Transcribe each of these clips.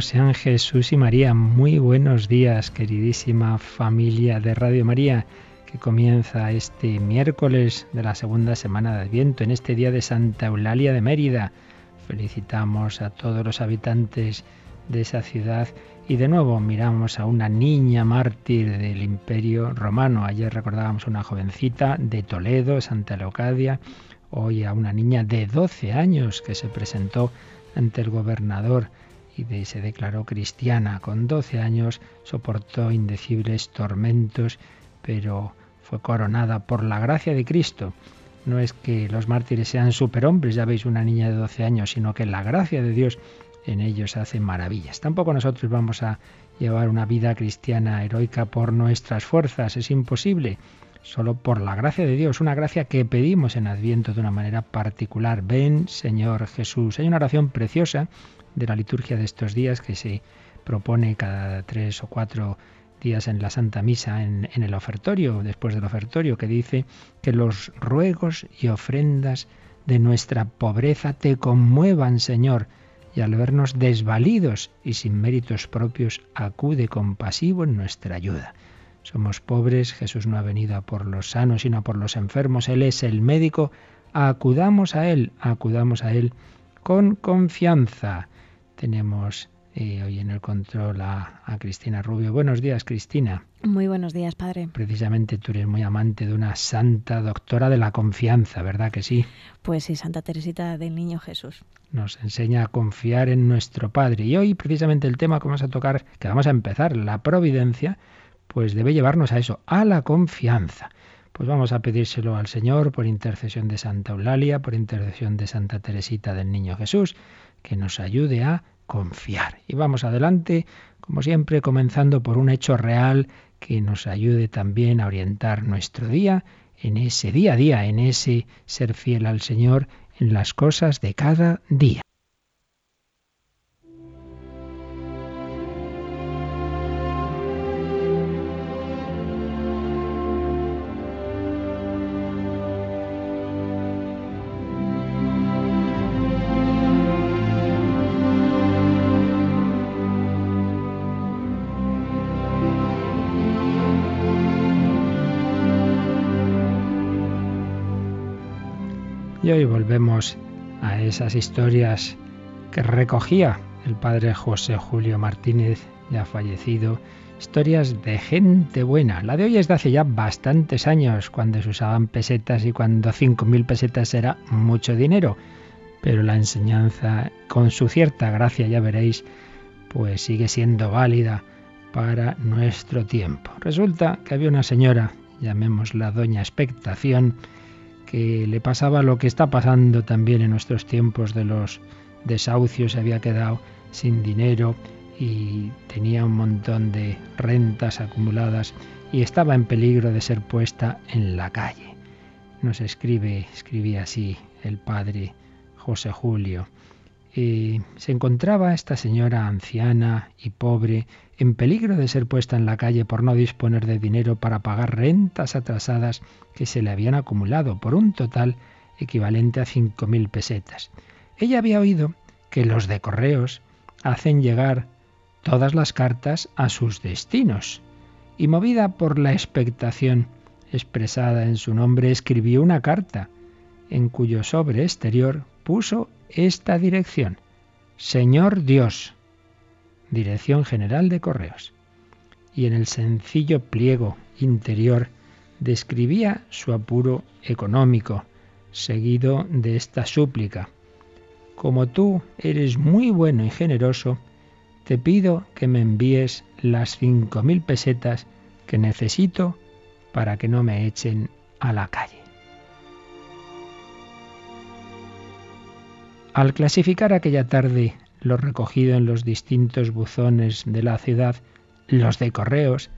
Sean Jesús y María. Muy buenos días, queridísima familia de Radio María, que comienza este miércoles de la segunda semana de Adviento, en este día de Santa Eulalia de Mérida. Felicitamos a todos los habitantes de esa ciudad y de nuevo miramos a una niña mártir del Imperio Romano. Ayer recordábamos a una jovencita de Toledo, Santa Leocadia, hoy a una niña de 12 años que se presentó ante el gobernador se declaró cristiana. Con 12 años soportó indecibles tormentos, pero fue coronada por la gracia de Cristo. No es que los mártires sean superhombres, ya veis una niña de 12 años, sino que la gracia de Dios en ellos hace maravillas. Tampoco nosotros vamos a llevar una vida cristiana heroica por nuestras fuerzas, es imposible. Solo por la gracia de Dios, una gracia que pedimos en Adviento de una manera particular. Ven, Señor Jesús. Hay una oración preciosa de la liturgia de estos días que se propone cada tres o cuatro días en la Santa Misa, en, el ofertorio, después del ofertorio, que dice que los ruegos y ofrendas de nuestra pobreza te conmuevan, Señor, y al vernos desvalidos y sin méritos propios, acude compasivo en nuestra ayuda. Somos pobres, Jesús no ha venido por los sanos, sino por los enfermos, Él es el médico, acudamos a Él, acudamos a Él con confianza. Tenemos eh, hoy en el control a, Cristina Rubio. Buenos días, Cristina. Muy buenos días, padre. Precisamente tú eres muy amante de una santa doctora de la confianza, ¿verdad que sí? Pues sí, Santa Teresita del Niño Jesús. Nos enseña a confiar en nuestro Padre. Y hoy precisamente el tema que vamos a tocar, que vamos a empezar, la providencia, pues debe llevarnos a eso, a la confianza. Pues vamos a pedírselo al Señor por intercesión de Santa Eulalia, por intercesión de Santa Teresita del Niño Jesús, que nos ayude a confiar. Y vamos adelante, como siempre, comenzando por un hecho real que nos ayude también a orientar nuestro día en ese día a día, en ese ser fiel al Señor en las cosas de cada día. Volvemos a esas historias que recogía el padre José Julio Martínez, ya fallecido, historias de gente buena. La de hoy es de hace ya bastantes años, cuando se usaban pesetas y cuando 5.000 pesetas era mucho dinero. Pero la enseñanza, con su cierta gracia, ya veréis, pues sigue siendo válida para nuestro tiempo. Resulta que había una señora, llamémosla Doña Expectación, que le pasaba lo que está pasando también en nuestros tiempos de los desahucios, se había quedado sin dinero y tenía un montón de rentas acumuladas y estaba en peligro de ser puesta en la calle. Nos escribe, escribía así el padre José Julio. Se encontraba esta señora anciana y pobre en peligro de ser puesta en la calle por no disponer de dinero para pagar rentas atrasadas que se le habían acumulado por un total equivalente a cinco mil pesetas. Ella había oído que los de correos hacen llegar todas las cartas a sus destinos y movida por la expectación expresada en su nombre escribió una carta en cuyo sobre exterior puso esta dirección. Señor Dios, Dirección General de Correos. Y en el sencillo pliego interior describía su apuro económico, seguido de esta súplica. Como tú eres muy bueno y generoso, te pido que me envíes las cinco mil pesetas que necesito para que no me echen a la calle. Al clasificar aquella tarde lo recogido en los distintos buzones de la ciudad, los de correos,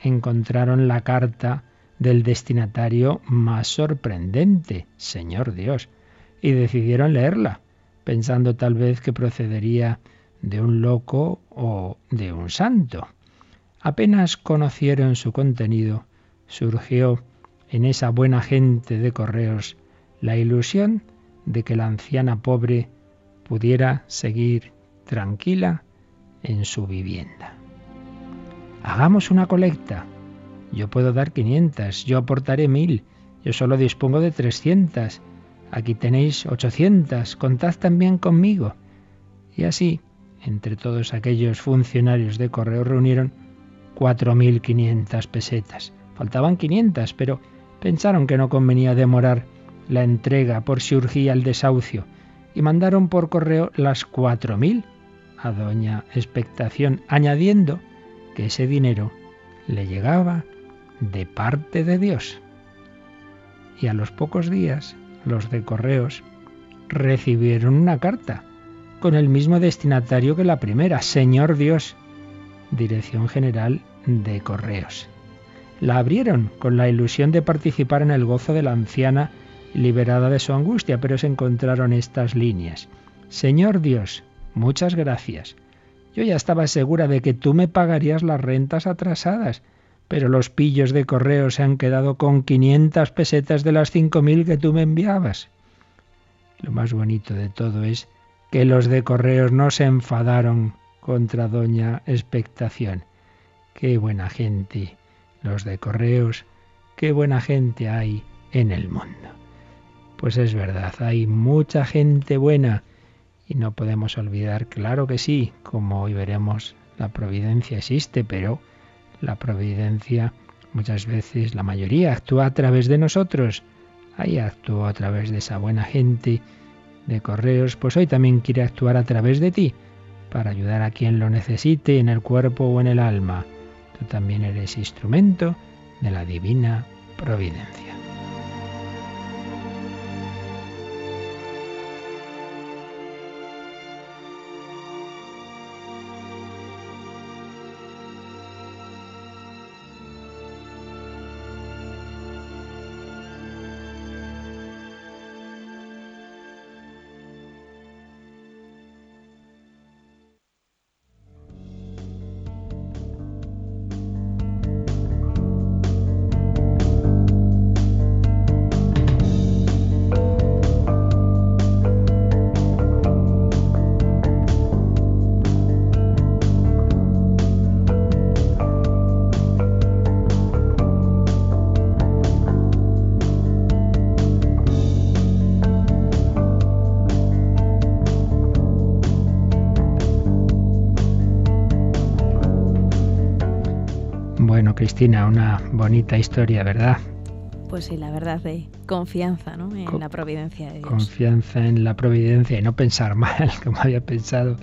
encontraron la carta del destinatario más sorprendente, Señor Dios, y decidieron leerla, pensando tal vez que procedería de un loco o de un santo. Apenas conocieron su contenido, surgió en esa buena gente de correos la ilusión de que la anciana pobre pudiera seguir tranquila en su vivienda. Hagamos una colecta. Yo puedo dar 500, yo aportaré mil, yo solo dispongo de 300. Aquí tenéis 800, contad también conmigo. Y así, entre todos aquellos funcionarios de correo reunieron 4.500 pesetas. Faltaban 500, pero pensaron que no convenía demorar la entrega por si urgía el desahucio y mandaron por correo las 4.000 a doña Expectación, añadiendo que ese dinero le llegaba de parte de Dios. Y a los pocos días los de correos recibieron una carta con el mismo destinatario que la primera, Señor Dios, Dirección General de Correos. La abrieron con la ilusión de participar en el gozo de la anciana liberada de su angustia, pero se encontraron estas líneas. Señor Dios, muchas gracias. Yo ya estaba segura de que tú me pagarías las rentas atrasadas, pero los pillos de correo se han quedado con 500 pesetas de las 5.000 que tú me enviabas. Lo más bonito de todo es que los de correos no se enfadaron contra doña Expectación. Qué buena gente, los de correos, qué buena gente hay en el mundo. Pues es verdad, hay mucha gente buena y no podemos olvidar, claro que sí, como hoy veremos, la providencia existe, pero la providencia muchas veces, la mayoría, actúa a través de nosotros. Ahí actúa a través de esa buena gente de correos, pues hoy también quiere actuar a través de ti, para ayudar a quien lo necesite en el cuerpo o en el alma. Tú también eres instrumento de la divina providencia. Cristina, una bonita historia, ¿verdad? Pues sí, la verdad de confianza ¿no? en la providencia de Dios. Confianza en la providencia y no pensar mal, como había pensado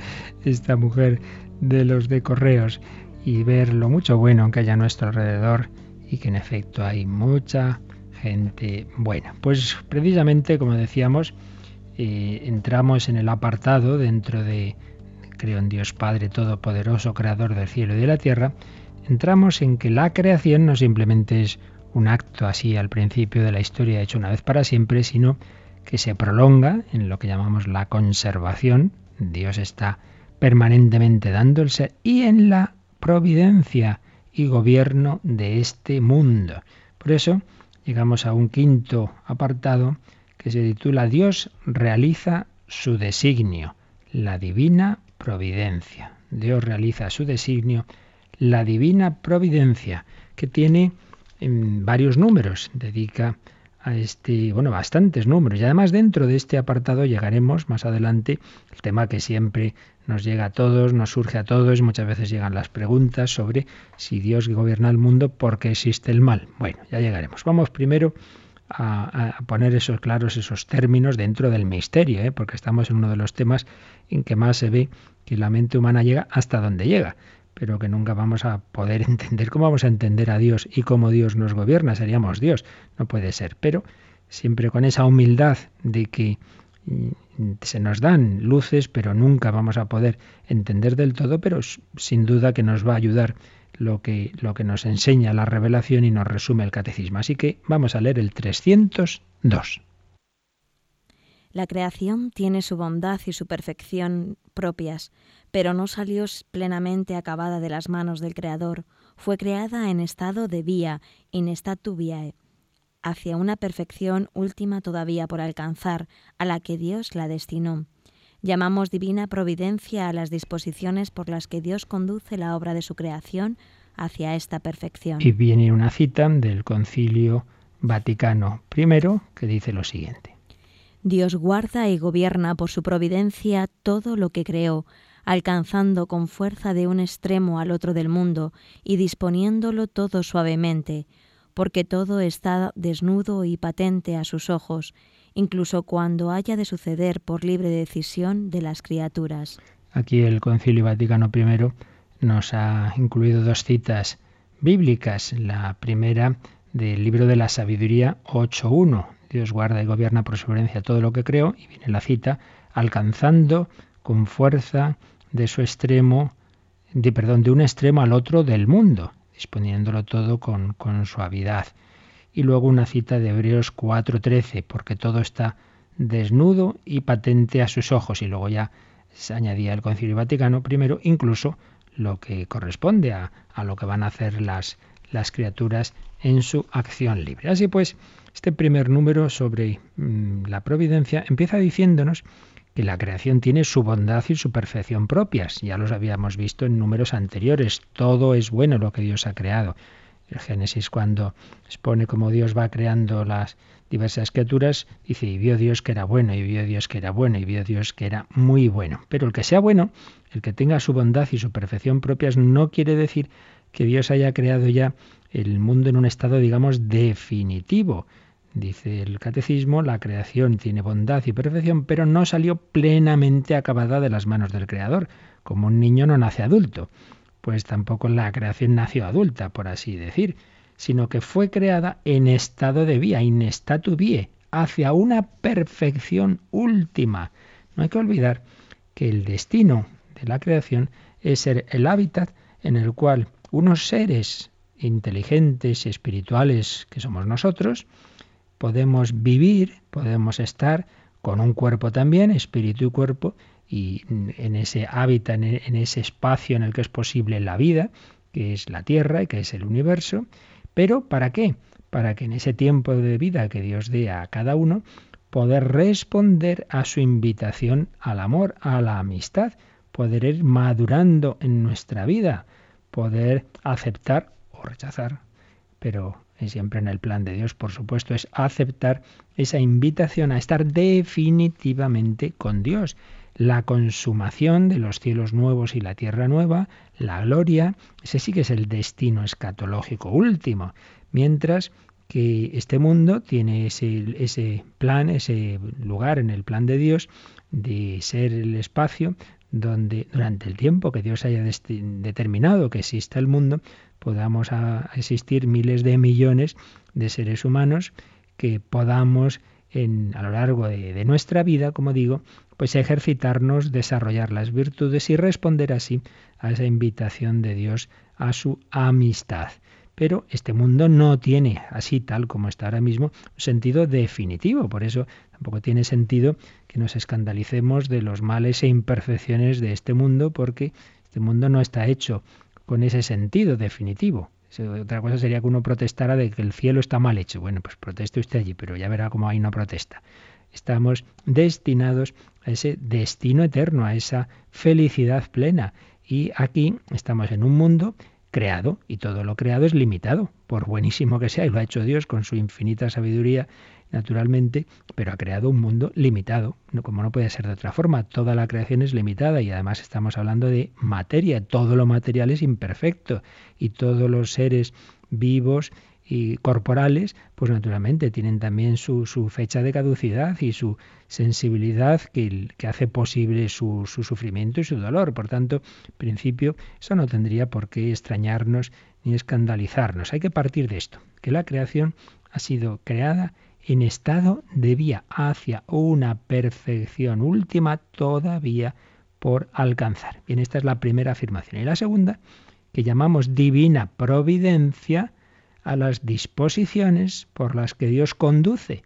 esta mujer de los de correos, y ver lo mucho bueno que hay a nuestro alrededor y que en efecto hay mucha gente buena. Pues precisamente, como decíamos, eh, entramos en el apartado dentro de Creo en Dios Padre Todopoderoso, Creador del cielo y de la tierra, entramos en que la creación no simplemente es un acto así al principio de la historia hecho una vez para siempre, sino que se prolonga en lo que llamamos la conservación. Dios está permanentemente dando el ser y en la providencia y gobierno de este mundo. Por eso llegamos a un quinto apartado que se titula Dios realiza su designio, la divina providencia. Dios realiza su designio la divina providencia, que tiene em, varios números, dedica a este, bueno, bastantes números. Y además dentro de este apartado llegaremos más adelante, el tema que siempre nos llega a todos, nos surge a todos, muchas veces llegan las preguntas sobre si Dios gobierna el mundo, ¿por qué existe el mal? Bueno, ya llegaremos. Vamos primero a, poner esos claros, esos términos dentro del misterio, ¿eh? porque estamos en uno de los temas en que más se ve que la mente humana llega hasta donde llega pero que nunca vamos a poder entender. ¿Cómo vamos a entender a Dios y cómo Dios nos gobierna? Seríamos Dios. No puede ser. Pero siempre con esa humildad de que mm, se nos dan luces, pero nunca vamos a poder entender del todo, pero sin duda que nos va a ayudar lo que, lo que nos enseña la revelación y nos resume el catecismo. Así que vamos a leer el 302. La creación tiene su bondad y su perfección propias, pero no salió plenamente acabada de las manos del Creador, fue creada en estado de vía, in statu viae, hacia una perfección última todavía por alcanzar, a la que Dios la destinó. Llamamos divina providencia a las disposiciones por las que Dios conduce la obra de su creación hacia esta perfección. Y viene una cita del Concilio Vaticano I que dice lo siguiente. Dios guarda y gobierna por su providencia todo lo que creó, alcanzando con fuerza de un extremo al otro del mundo y disponiéndolo todo suavemente, porque todo está desnudo y patente a sus ojos, incluso cuando haya de suceder por libre decisión de las criaturas. Aquí el Concilio Vaticano I nos ha incluido dos citas bíblicas. La primera del libro de la sabiduría 8.1. Dios guarda y gobierna por su herencia todo lo que creó. Y viene la cita, alcanzando con fuerza de su extremo, de, perdón, de un extremo al otro del mundo, disponiéndolo todo con, suavidad. Y luego una cita de Hebreos 4:13, porque todo está desnudo y patente a sus ojos. Y luego ya se añadía el Concilio Vaticano primero, incluso lo que corresponde a, a lo que van a hacer las, las criaturas en su acción libre. Así pues, este primer número sobre mm, la providencia empieza diciéndonos que la creación tiene su bondad y su perfección propias. Ya los habíamos visto en números anteriores. Todo es bueno lo que Dios ha creado. El Génesis cuando expone cómo Dios va creando las diversas criaturas, dice, y vio Dios que era bueno, y vio Dios que era bueno, y vio Dios que era muy bueno. Pero el que sea bueno, el que tenga su bondad y su perfección propias, no quiere decir que Dios haya creado ya el mundo en un estado, digamos, definitivo. Dice el catecismo, la creación tiene bondad y perfección, pero no salió plenamente acabada de las manos del Creador. Como un niño no nace adulto, pues tampoco la creación nació adulta, por así decir, sino que fue creada en estado de vía, in statu vie, hacia una perfección última. No hay que olvidar que el destino de la creación es ser el hábitat en el cual unos seres inteligentes y espirituales que somos nosotros, podemos vivir, podemos estar con un cuerpo también, espíritu y cuerpo, y en ese hábitat, en ese espacio en el que es posible la vida, que es la Tierra y que es el universo. Pero ¿para qué? Para que en ese tiempo de vida que Dios dé a cada uno, poder responder a su invitación al amor, a la amistad, poder ir madurando en nuestra vida, poder aceptar o rechazar, pero siempre en el plan de Dios, por supuesto, es aceptar esa invitación a estar definitivamente con Dios. La consumación de los cielos nuevos y la tierra nueva, la gloria, ese sí que es el destino escatológico último, mientras que este mundo tiene ese, ese plan, ese lugar en el plan de Dios de ser el espacio donde durante el tiempo que Dios haya determinado que exista el mundo, podamos existir miles de millones de seres humanos que podamos en, a lo largo de, de, nuestra vida, como digo, pues ejercitarnos, desarrollar las virtudes y responder así a esa invitación de Dios a su amistad. Pero este mundo no tiene, así tal como está ahora mismo, sentido definitivo. Por eso tampoco tiene sentido que nos escandalicemos de los males e imperfecciones de este mundo, porque este mundo no está hecho con ese sentido definitivo. Otra cosa sería que uno protestara de que el cielo está mal hecho. Bueno, pues proteste usted allí, pero ya verá cómo ahí no protesta. Estamos destinados a ese destino eterno, a esa felicidad plena. Y aquí estamos en un mundo creado y todo lo creado es limitado, por buenísimo que sea, y lo ha hecho Dios con su infinita sabiduría naturalmente, pero ha creado un mundo limitado, como no puede ser de otra forma. Toda la creación es limitada y además estamos hablando de materia. Todo lo material es imperfecto y todos los seres vivos y corporales, pues naturalmente tienen también su, fecha de caducidad y su sensibilidad que, que hace posible su, su, sufrimiento y su dolor. Por tanto, en principio, eso no tendría por qué extrañarnos ni escandalizarnos. Hay que partir de esto, que la creación ha sido creada en estado de vía hacia una perfección última todavía por alcanzar. Bien, esta es la primera afirmación. Y la segunda, que llamamos divina providencia a las disposiciones por las que Dios conduce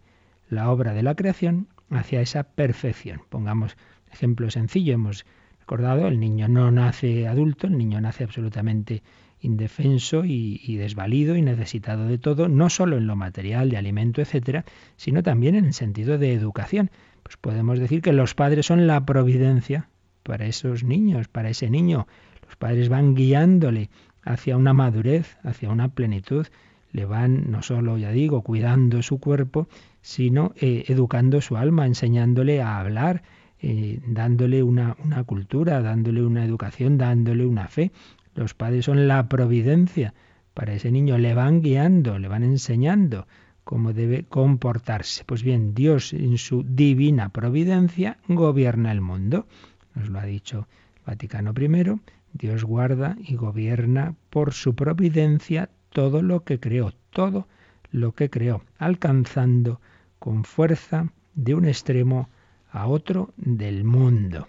la obra de la creación hacia esa perfección. Pongamos ejemplo sencillo, hemos recordado, el niño no nace adulto, el niño nace absolutamente indefenso y, desvalido y necesitado de todo, no solo en lo material, de alimento, etcétera, sino también en el sentido de educación. Pues podemos decir que los padres son la providencia para esos niños, para ese niño. Los padres van guiándole hacia una madurez, hacia una plenitud, le van no solo, ya digo, cuidando su cuerpo, sino eh, educando su alma, enseñándole a hablar, eh, dándole una, una cultura, dándole una educación, dándole una fe. Los padres son la providencia para ese niño, le van guiando, le van enseñando cómo debe comportarse. Pues bien, Dios en su divina providencia gobierna el mundo. Nos lo ha dicho Vaticano I. Dios guarda y gobierna por su providencia todo lo que creó, todo lo que creó, alcanzando con fuerza de un extremo a otro del mundo.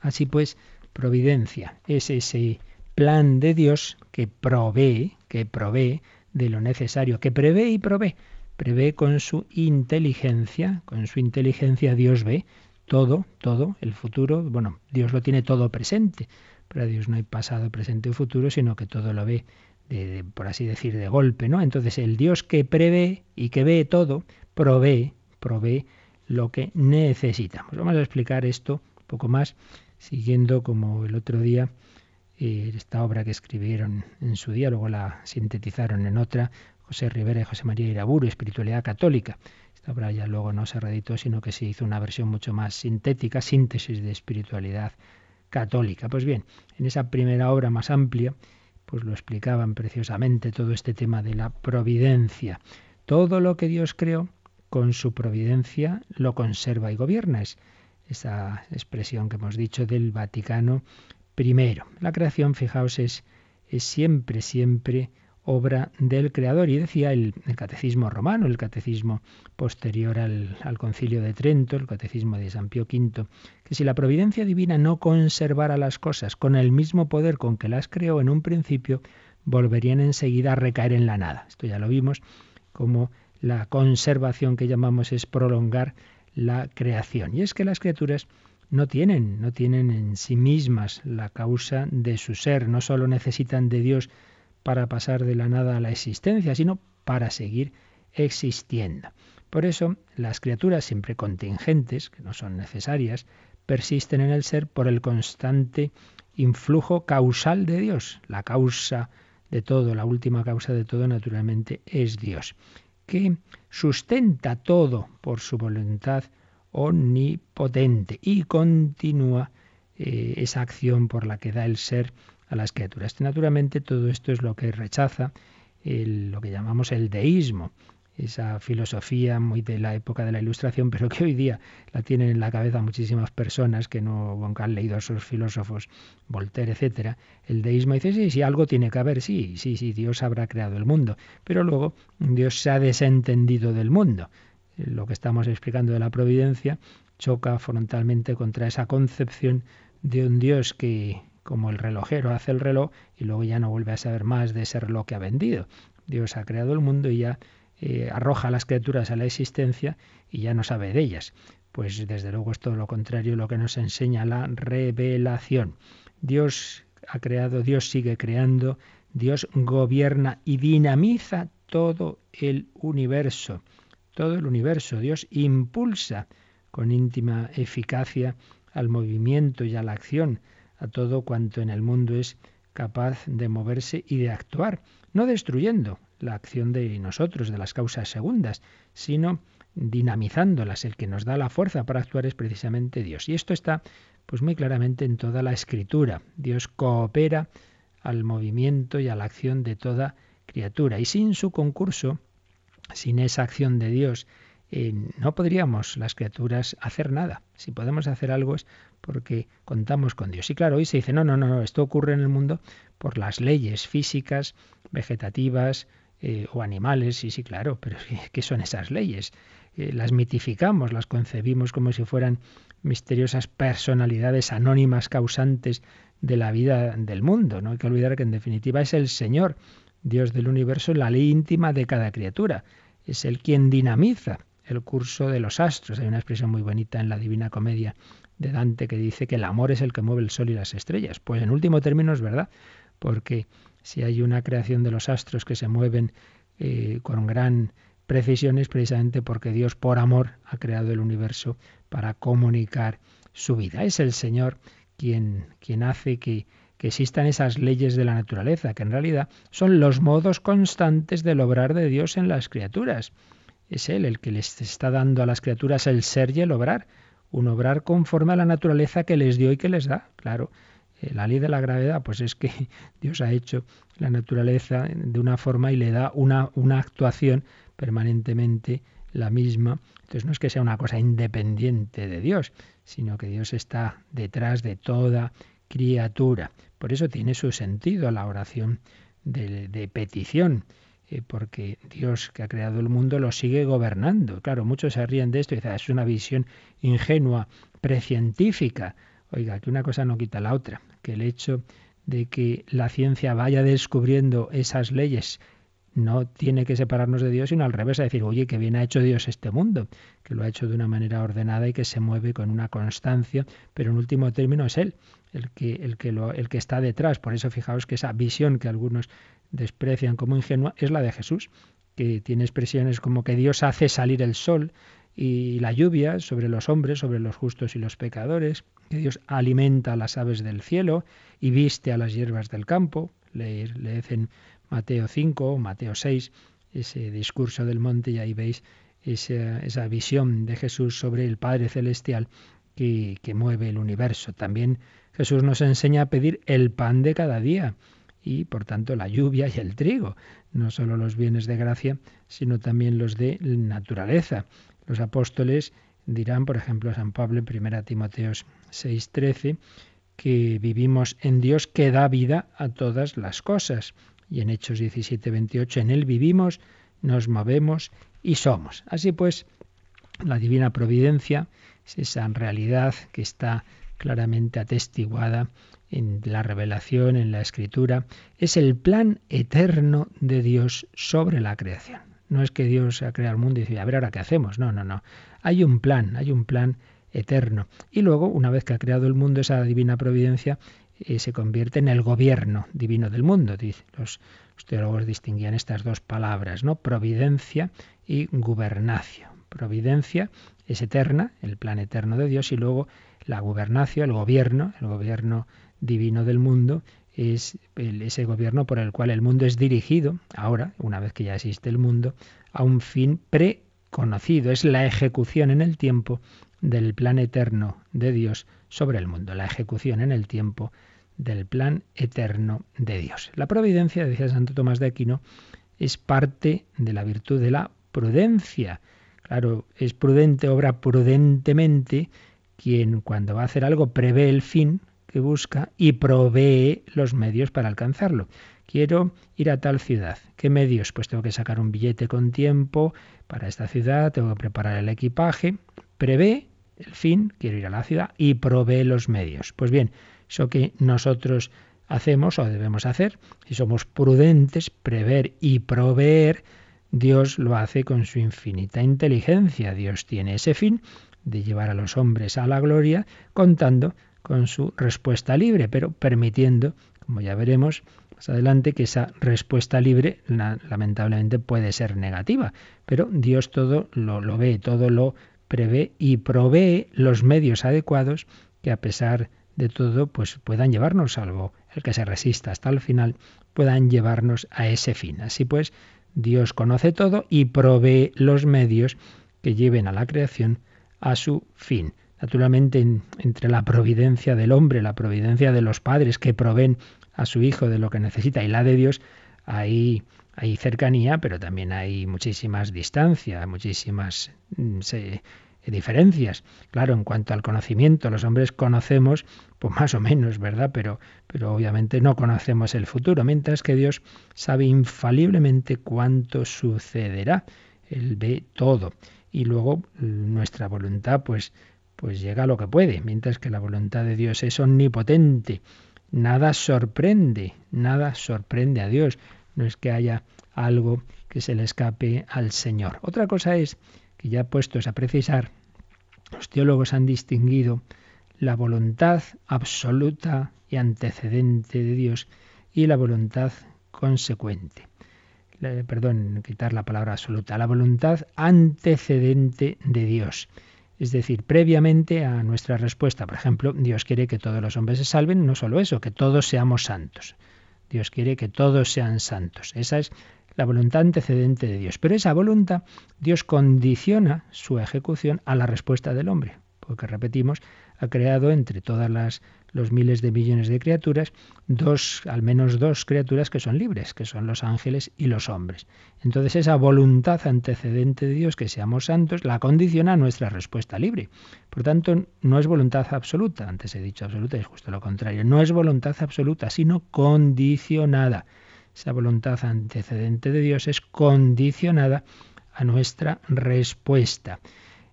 Así pues, providencia es ese plan de Dios que provee, que provee de lo necesario, que prevé y provee. Prevé con su inteligencia, con su inteligencia Dios ve todo, todo, el futuro, bueno, Dios lo tiene todo presente, para Dios no hay pasado, presente o futuro, sino que todo lo ve de, por así decir, de golpe, ¿no? Entonces el Dios que prevé y que ve todo, provee, provee lo que necesitamos. Vamos a explicar esto un poco más, siguiendo como el otro día eh, esta obra que escribieron en su día, luego la sintetizaron en otra, José Rivera y José María Iraburu, Espiritualidad Católica. Esta obra ya luego no se reeditó, sino que se hizo una versión mucho más sintética, síntesis de espiritualidad católica. Pues bien, en esa primera obra más amplia, pues lo explicaban preciosamente todo este tema de la providencia. Todo lo que Dios creó, con su providencia lo conserva y gobierna. Es esa expresión que hemos dicho del Vaticano I. La creación, fijaos, es, es siempre, siempre obra del Creador. Y decía el, catecismo romano, el catecismo posterior al, al, concilio de Trento, el catecismo de San Pío V, que si la providencia divina no conservara las cosas con el mismo poder con que las creó en un principio, volverían enseguida a recaer en la nada. Esto ya lo vimos, como la conservación que llamamos es prolongar la creación. Y es que las criaturas no tienen, no tienen en sí mismas la causa de su ser, no solo necesitan de Dios para pasar de la nada a la existencia, sino para seguir existiendo. Por eso, las criaturas siempre contingentes, que no son necesarias, persisten en el ser por el constante influjo causal de Dios. La causa de todo, la última causa de todo, naturalmente, es Dios, que sustenta todo por su voluntad omnipotente y continúa eh, esa acción por la que da el ser a las criaturas. Naturalmente todo esto es lo que rechaza lo que llamamos el deísmo, esa filosofía muy de la época de la Ilustración, pero que hoy día la tienen en la cabeza muchísimas personas que no han leído a esos filósofos, Voltaire, etcétera. El deísmo dice, sí, sí, algo tiene que haber, sí, sí, sí, Dios habrá creado el mundo, pero luego Dios se ha desentendido del mundo. Lo que estamos explicando de la providencia choca frontalmente contra esa concepción de un Dios que, como el relojero hace el reloj y luego ya no vuelve a saber más de ese reloj que ha vendido. Dios ha creado el mundo y ya eh, arroja a las criaturas a la existencia y ya no sabe de ellas. Pues desde luego es todo lo contrario lo que nos enseña la revelación. Dios ha creado, Dios sigue creando, Dios gobierna y dinamiza todo el universo. Todo el universo. Dios impulsa con íntima eficacia al movimiento y a la acción a todo cuanto en el mundo es capaz de moverse y de actuar, no destruyendo la acción de nosotros, de las causas segundas, sino dinamizándolas. El que nos da la fuerza para actuar es precisamente Dios. Y esto está pues muy claramente en toda la escritura. Dios coopera al movimiento y a la acción de toda criatura. Y sin su concurso, sin esa acción de Dios, eh, no podríamos las criaturas hacer nada. Si podemos hacer algo es porque contamos con Dios. Y claro, hoy se dice, no, no, no, esto ocurre en el mundo por las leyes físicas, vegetativas, eh, o animales, sí, sí, claro, pero ¿qué son esas leyes? Eh, las mitificamos, las concebimos como si fueran misteriosas personalidades anónimas causantes de la vida del mundo. No hay que olvidar que en definitiva es el Señor, Dios del universo, la ley íntima de cada criatura. Es el quien dinamiza el curso de los astros. Hay una expresión muy bonita en la Divina Comedia de Dante que dice que el amor es el que mueve el sol y las estrellas. Pues en último término es verdad, porque si hay una creación de los astros que se mueven eh, con gran precisión es precisamente porque Dios por amor ha creado el universo para comunicar su vida. Es el Señor quien, quien hace que, que existan esas leyes de la naturaleza, que en realidad son los modos constantes del obrar de Dios en las criaturas. Es Él el que les está dando a las criaturas el ser y el obrar un obrar conforme a la naturaleza que les dio y que les da. Claro, la ley de la gravedad, pues es que Dios ha hecho la naturaleza de una forma y le da una, una actuación permanentemente la misma. Entonces no es que sea una cosa independiente de Dios, sino que Dios está detrás de toda criatura. Por eso tiene su sentido la oración de, de petición. Eh, porque Dios que ha creado el mundo lo sigue gobernando. Claro, muchos se ríen de esto y dicen, ah, es una visión ingenua, precientífica. Oiga, que una cosa no quita la otra, que el hecho de que la ciencia vaya descubriendo esas leyes no tiene que separarnos de Dios, sino al revés, a decir, oye, que bien ha hecho Dios este mundo, que lo ha hecho de una manera ordenada y que se mueve con una constancia, pero en último término es Él el que, el que, lo, el que está detrás. Por eso fijaos que esa visión que algunos desprecian como ingenua es la de Jesús, que tiene expresiones como que Dios hace salir el sol y la lluvia sobre los hombres, sobre los justos y los pecadores, que Dios alimenta a las aves del cielo y viste a las hierbas del campo. Leed, en Mateo 5 o Mateo 6 ese discurso del monte y ahí veis esa, esa visión de Jesús sobre el Padre Celestial que, que mueve el universo. También Jesús nos enseña a pedir el pan de cada día y por tanto la lluvia y el trigo, no solo los bienes de gracia, sino también los de naturaleza. Los apóstoles dirán, por ejemplo, San Pablo en 1 Timoteos 6:13, que vivimos en Dios que da vida a todas las cosas. Y en Hechos 17:28, en Él vivimos, nos movemos y somos. Así pues, la divina providencia es esa realidad que está claramente atestiguada en la revelación, en la escritura, es el plan eterno de Dios sobre la creación. No es que Dios ha creado el mundo y dice, a ver ahora qué hacemos. No, no, no. Hay un plan, hay un plan eterno. Y luego, una vez que ha creado el mundo, esa divina providencia eh, se convierte en el gobierno divino del mundo. Los, teólogos distinguían estas dos palabras, ¿no? Providencia y gubernacio. Providencia es eterna, el plan eterno de Dios, y luego la gubernacio, el gobierno, el gobierno divino del mundo, es ese gobierno por el cual el mundo es dirigido, ahora, una vez que ya existe el mundo, a un fin preconocido. Es la ejecución en el tiempo del plan eterno de Dios sobre el mundo, la ejecución en el tiempo del plan eterno de Dios. La providencia, decía Santo Tomás de Aquino, es parte de la virtud de la prudencia. Claro, es prudente, obra prudentemente quien cuando va a hacer algo prevé el fin, que busca y provee los medios para alcanzarlo. Quiero ir a tal ciudad. ¿Qué medios? Pues tengo que sacar un billete con tiempo para esta ciudad, tengo que preparar el equipaje. Prevé el fin, quiero ir a la ciudad y provee los medios. Pues bien, eso que nosotros hacemos o debemos hacer, si somos prudentes, prever y proveer, Dios lo hace con su infinita inteligencia. Dios tiene ese fin de llevar a los hombres a la gloria, contando con su respuesta libre, pero permitiendo, como ya veremos más adelante, que esa respuesta libre lamentablemente puede ser negativa, pero Dios todo lo, lo ve, todo lo prevé y provee los medios adecuados que a pesar de todo pues puedan llevarnos, salvo el que se resista hasta el final, puedan llevarnos a ese fin. Así pues, Dios conoce todo y provee los medios que lleven a la creación a su fin. Naturalmente, entre la providencia del hombre, la providencia de los padres que proveen a su hijo de lo que necesita y la de Dios, hay, cercanía, pero también hay muchísimas distancias, muchísimas mm, diferencias. Claro, en cuanto al conocimiento, los hombres conocemos, pues más o menos, ¿verdad? Pero, pero obviamente no conocemos el futuro, mientras que Dios sabe infaliblemente cuánto sucederá. Él ve todo. Y luego nuestra voluntad, pues, pues llega a lo que puede, mientras que la voluntad de Dios es omnipotente. Nada sorprende, nada sorprende a Dios. No es que haya algo que se le escape al Señor. Otra cosa es que ya puestos a precisar, los teólogos han distinguido la voluntad absoluta y antecedente de Dios y la voluntad consecuente. Perdón, quitar la palabra absoluta, la voluntad antecedente de Dios. Es decir, previamente a nuestra respuesta. Por ejemplo, Dios quiere que todos los hombres se salven, no solo eso, que todos seamos santos. Dios quiere que todos sean santos. Esa es la voluntad antecedente de Dios. Pero esa voluntad, Dios condiciona su ejecución a la respuesta del hombre, porque repetimos, ha creado entre todas las los miles de millones de criaturas, dos, al menos dos criaturas que son libres, que son los ángeles y los hombres. Entonces esa voluntad antecedente de Dios, que seamos santos, la condiciona a nuestra respuesta libre. Por tanto, no es voluntad absoluta, antes he dicho absoluta, es justo lo contrario, no es voluntad absoluta, sino condicionada. Esa voluntad antecedente de Dios es condicionada a nuestra respuesta.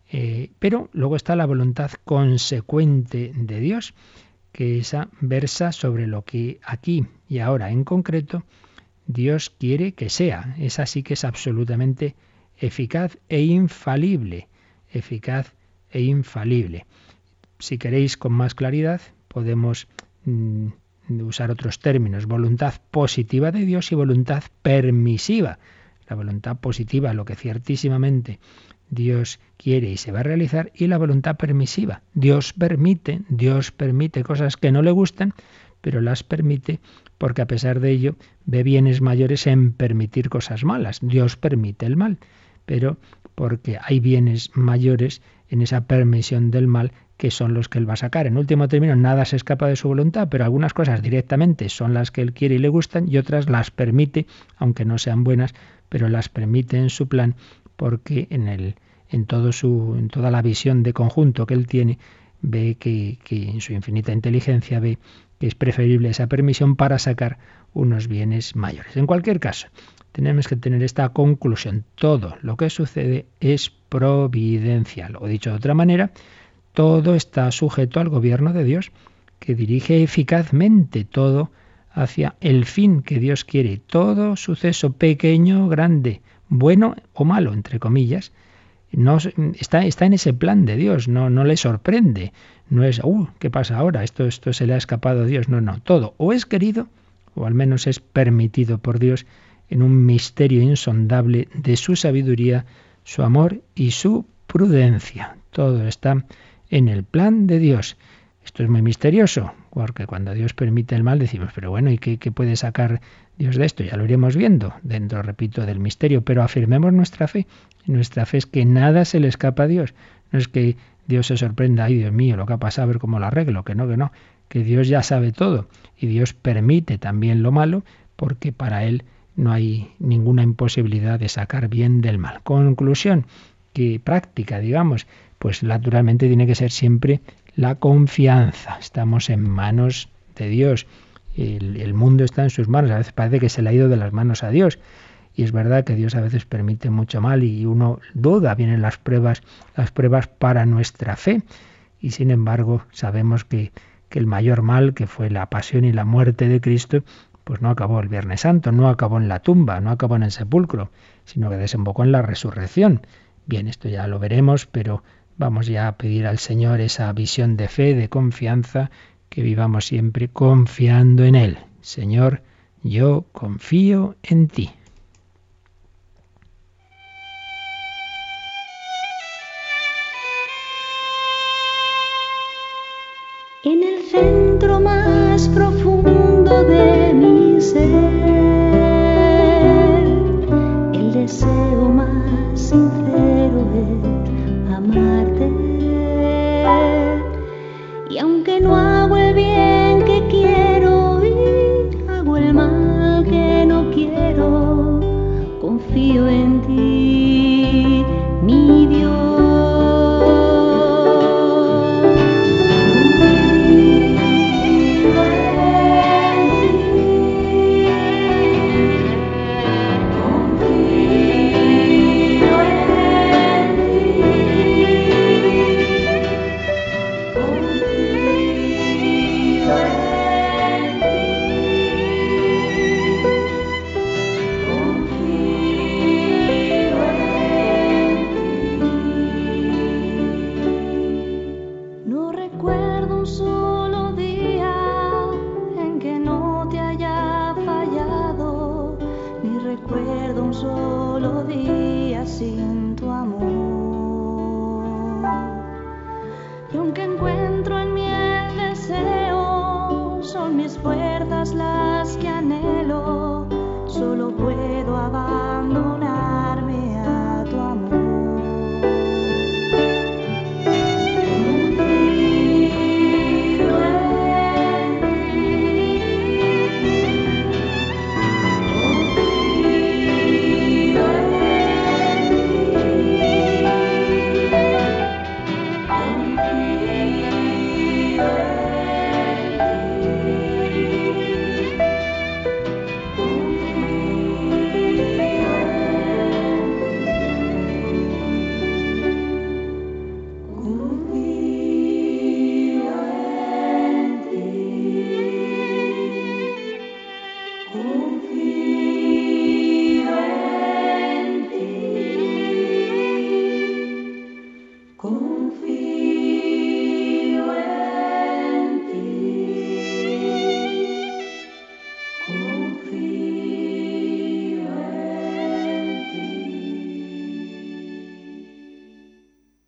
Eh, pero luego está la voluntad consecuente de Dios, que esa versa sobre lo que aquí y ahora en concreto Dios quiere que sea. Esa sí que es absolutamente eficaz e infalible. Eficaz e infalible. Si queréis con más claridad, podemos mm, usar otros términos, voluntad positiva de Dios y voluntad permisiva. La voluntad positiva, lo que ciertísimamente Dios quiere y se va a realizar, y la voluntad permisiva. Dios permite, Dios permite cosas que no le gustan, pero las permite porque a pesar de ello ve bienes mayores en permitir cosas malas. Dios permite el mal, pero porque hay bienes mayores en esa permisión del mal que son los que él va a sacar. En último término, nada se escapa de su voluntad, pero algunas cosas directamente son las que él quiere y le gustan y otras las permite, aunque no sean buenas, pero las permite en su plan porque en el en todo su en toda la visión de conjunto que él tiene ve que, que en su infinita inteligencia ve que es preferible esa permisión para sacar unos bienes mayores. En cualquier caso, tenemos que tener esta conclusión. Todo lo que sucede es providencial. O dicho de otra manera, todo está sujeto al gobierno de Dios, que dirige eficazmente todo hacia el fin que Dios quiere. Todo suceso pequeño, grande, bueno o malo, entre comillas, no, está, en ese plan de Dios, no, no le sorprende. No es, uh, ¿qué pasa ahora? Esto, esto se le ha escapado a Dios. No, no, todo o es querido o al menos es permitido por Dios en un misterio insondable de su sabiduría, su amor y su prudencia. Todo está en el plan de Dios. Esto es muy misterioso, porque cuando Dios permite el mal decimos, pero bueno, ¿y qué, puede sacar Dios de esto? Ya lo iremos viendo dentro, repito, del misterio, pero afirmemos nuestra fe. nuestra fe es que nada se le escapa a Dios. No es que Dios se sorprenda, ay Dios mío, lo que ha pasado, a ver cómo lo arreglo, que no, que no, que Dios ya sabe todo y Dios permite también lo malo porque para Él no hay ninguna imposibilidad de sacar bien del mal. Conclusión, que práctica, digamos, pues naturalmente tiene que ser siempre la confianza. Estamos en manos de Dios. El, mundo está en sus manos. A veces parece que se le ha ido de las manos a Dios. Y es verdad que Dios a veces permite mucho mal y uno duda, vienen las pruebas, las pruebas para nuestra fe. Y sin embargo, sabemos que, que el mayor mal, que fue la pasión y la muerte de Cristo, pues no acabó el Viernes Santo, no acabó en la tumba, no acabó en el sepulcro, sino que desembocó en la resurrección. Bien, esto ya lo veremos, pero Vamos ya a pedir al Señor esa visión de fe, de confianza, que vivamos siempre confiando en Él. Señor, yo confío en ti. En el centro más profundo de mi ser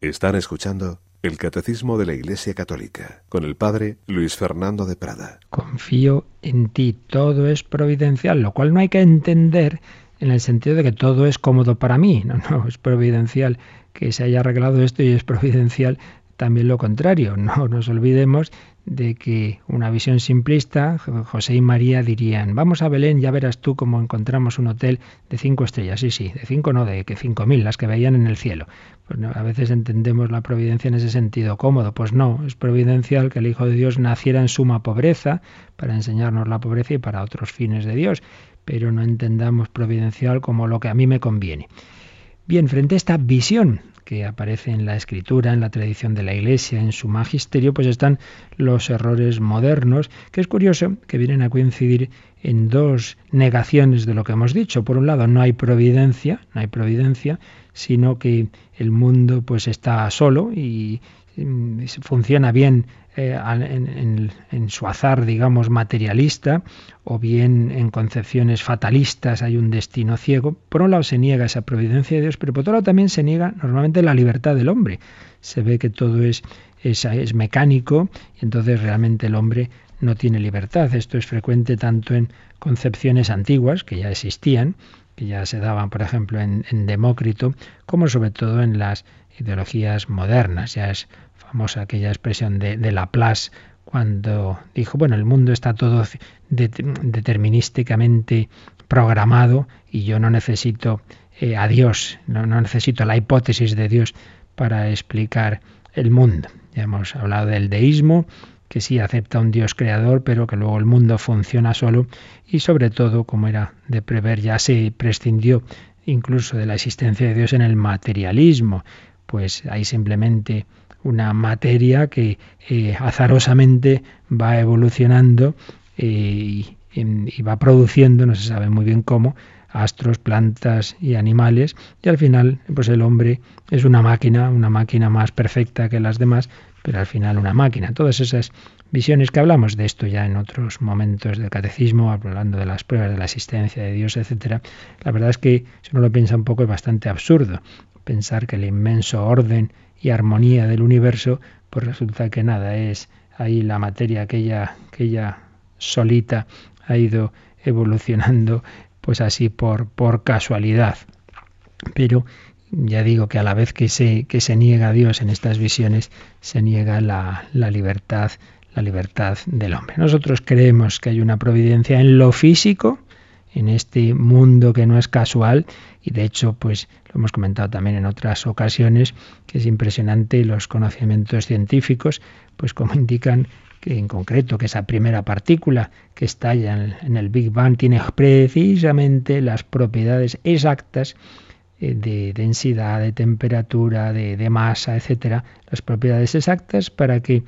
Están escuchando el Catecismo de la Iglesia Católica con el Padre Luis Fernando de Prada. Confío en ti, todo es providencial, lo cual no hay que entender en el sentido de que todo es cómodo para mí. No, no, es providencial que se haya arreglado esto y es providencial también lo contrario. No nos olvidemos de que una visión simplista, José y María dirían, vamos a Belén, ya verás tú cómo encontramos un hotel de cinco estrellas. Sí, sí, de cinco no, de que cinco mil, las que veían en el cielo. Pues a veces entendemos la providencia en ese sentido cómodo. Pues no, es providencial que el Hijo de Dios naciera en suma pobreza para enseñarnos la pobreza y para otros fines de Dios. Pero no entendamos providencial como lo que a mí me conviene. Bien, frente a esta visión que aparece en la escritura, en la tradición de la Iglesia, en su magisterio, pues están los errores modernos, que es curioso que vienen a coincidir en dos negaciones de lo que hemos dicho. Por un lado, no hay providencia, no hay providencia, sino que el mundo pues está solo y mm, funciona bien eh, en, su azar, digamos, materialista, o bien en concepciones fatalistas hay un destino ciego. Por un lado se niega esa providencia de Dios, pero por otro lado también se niega normalmente la libertad del hombre. Se ve que todo es, es, mecánico y entonces realmente el hombre no tiene libertad. Esto es frecuente tanto en concepciones antiguas, que ya existían, que ya se daban, por ejemplo, en, en Demócrito, como sobre todo en las ideologías modernas. Ya es famosa aquella expresión de, de Laplace cuando dijo, bueno, el mundo está todo determinísticamente programado y yo no necesito eh, a Dios, no, no necesito la hipótesis de Dios para explicar el mundo. Ya hemos hablado del deísmo, que sí acepta un Dios creador, pero que luego el mundo funciona solo y sobre todo, como era de prever, ya se prescindió incluso de la existencia de Dios en el materialismo, pues hay simplemente una materia que eh, azarosamente va evolucionando eh, y, va produciendo, no se sabe muy bien cómo, astros, plantas y animales, y al final, pues el hombre es una máquina, una máquina más perfecta que las demás, pero al final una máquina. Todas esas visiones que hablamos de esto ya en otros momentos del catecismo, hablando de las pruebas de la existencia de Dios, etcétera, la verdad es que si uno lo piensa un poco es bastante absurdo pensar que el inmenso orden y armonía del universo, pues resulta que nada, es ahí la materia aquella, aquella solita ha ido evolucionando pues así por, por casualidad. Pero ya digo que a la vez que se, que se niega a Dios en estas visiones, se niega la, la libertad, la libertad del hombre. Nosotros creemos que hay una providencia en lo físico, en este mundo que no es casual y de hecho pues lo hemos comentado también en otras ocasiones que es impresionante los conocimientos científicos pues como indican que en concreto que esa primera partícula que estalla en el Big Bang tiene precisamente las propiedades exactas eh, de densidad, de temperatura, de, de masa, etcétera, las propiedades exactas para que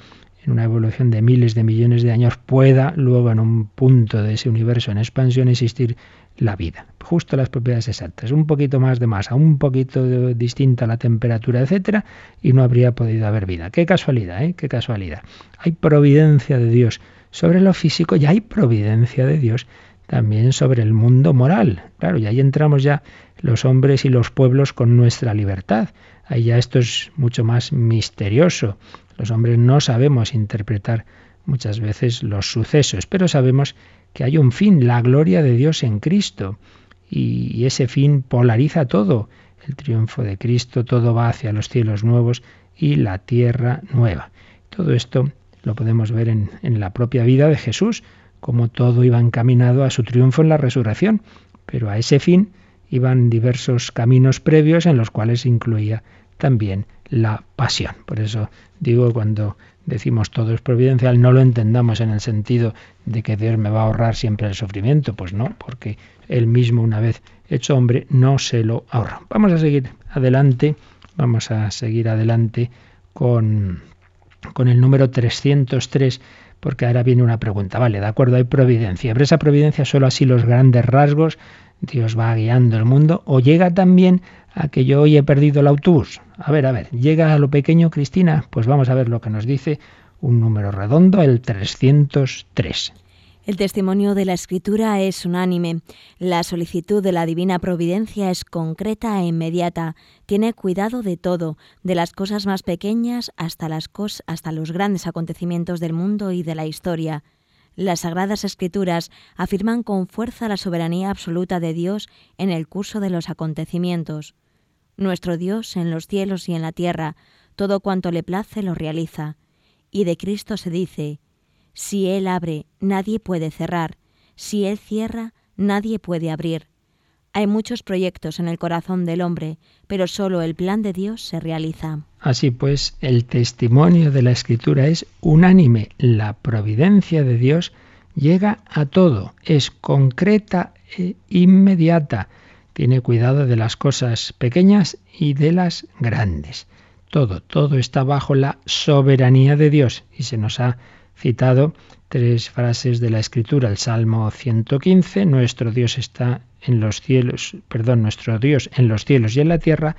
en una evolución de miles de millones de años pueda luego en un punto de ese universo en expansión existir la vida. Justo las propiedades exactas, un poquito más de masa, un poquito distinta la temperatura, etcétera, y no habría podido haber vida. Qué casualidad, ¿eh? Qué casualidad. Hay providencia de Dios sobre lo físico y hay providencia de Dios también sobre el mundo moral. Claro, y ahí entramos ya los hombres y los pueblos con nuestra libertad. Ahí ya esto es mucho más misterioso. Los hombres no sabemos interpretar muchas veces los sucesos, pero sabemos que hay un fin, la gloria de Dios en Cristo. Y ese fin polariza todo. El triunfo de Cristo, todo va hacia los cielos nuevos y la tierra nueva. Todo esto lo podemos ver en, la propia vida de Jesús, como todo iba encaminado a su triunfo en la resurrección. Pero a ese fin iban diversos caminos previos en los cuales incluía también la pasión. Por eso digo, cuando decimos todo es providencial, no lo entendamos en el sentido de que Dios me va a ahorrar siempre el sufrimiento, pues no, porque Él mismo una vez hecho hombre no se lo ahorra. Vamos a seguir adelante, vamos a seguir adelante con, con el número 303 porque ahora viene una pregunta. Vale, de acuerdo, hay providencia, pero esa providencia solo así los grandes rasgos, Dios va guiando el mundo, o llega también a que yo hoy he perdido el autobús. A ver, a ver, llega a lo pequeño Cristina, pues vamos a ver lo que nos dice un número redondo, el 303. El testimonio de la Escritura es unánime. La solicitud de la divina providencia es concreta e inmediata. Tiene cuidado de todo, de las cosas más pequeñas hasta, las hasta los grandes acontecimientos del mundo y de la historia. Las sagradas escrituras afirman con fuerza la soberanía absoluta de Dios en el curso de los acontecimientos. Nuestro Dios en los cielos y en la tierra, todo cuanto le place lo realiza. Y de Cristo se dice, si Él abre, nadie puede cerrar. Si Él cierra, nadie puede abrir. Hay muchos proyectos en el corazón del hombre, pero solo el plan de Dios se realiza. Así pues, el testimonio de la Escritura es unánime. La providencia de Dios llega a todo, es concreta e inmediata. Tiene cuidado de las cosas pequeñas y de las grandes. Todo, todo está bajo la soberanía de Dios y se nos ha citado tres frases de la Escritura. El Salmo 115, nuestro Dios está en los cielos, perdón, nuestro Dios en los cielos y en la tierra,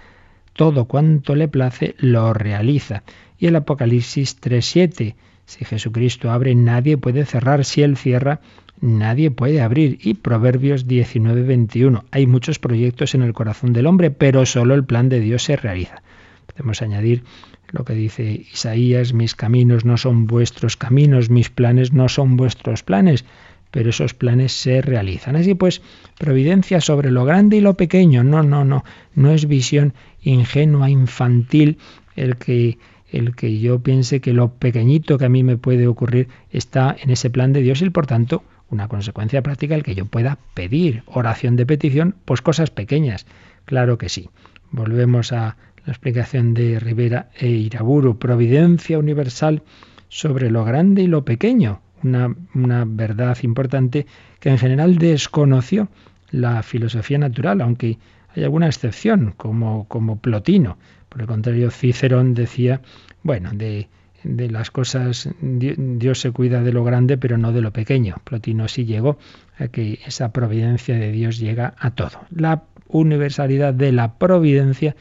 todo cuanto le place lo realiza. Y el Apocalipsis 3.7, si Jesucristo abre, nadie puede cerrar, si Él cierra, nadie puede abrir. Y Proverbios 19.21, hay muchos proyectos en el corazón del hombre, pero solo el plan de Dios se realiza. Podemos añadir lo que dice Isaías, mis caminos no son vuestros caminos, mis planes no son vuestros planes, pero esos planes se realizan. Así pues, providencia sobre lo grande y lo pequeño. No, no, no, no es visión ingenua, infantil, el que el que yo piense que lo pequeñito que a mí me puede ocurrir está en ese plan de Dios y por tanto una consecuencia práctica el que yo pueda pedir oración de petición, pues cosas pequeñas. Claro que sí. Volvemos a la explicación de Rivera e Iraburu, providencia universal sobre lo grande y lo pequeño, una, una verdad importante que en general desconoció la filosofía natural, aunque hay alguna excepción, como, como Plotino. Por el contrario, Cicerón decía, bueno, de, de las cosas, Dios se cuida de lo grande, pero no de lo pequeño. Plotino sí llegó a que esa providencia de Dios llega a todo. La universalidad de la providencia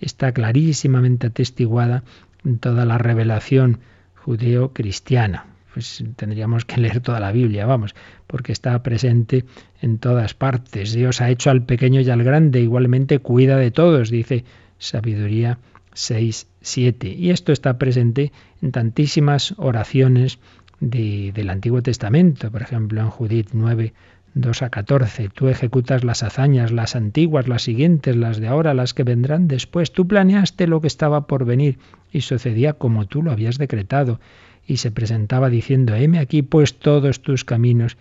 está clarísimamente atestiguada en toda la revelación judeo-cristiana. Pues tendríamos que leer toda la Biblia, vamos, porque está presente en todas partes. Dios ha hecho al pequeño y al grande, igualmente cuida de todos, dice Sabiduría 6, 7. Y esto está presente en tantísimas oraciones del Antiguo Testamento, por ejemplo en Judith 9, 2 a 14. Tú ejecutas las hazañas, las antiguas, las siguientes, las de ahora, las que vendrán después. Tú planeaste lo que estaba por venir y sucedía como tú lo habías decretado. Y se presentaba diciendo, heme aquí, pues todos tus caminos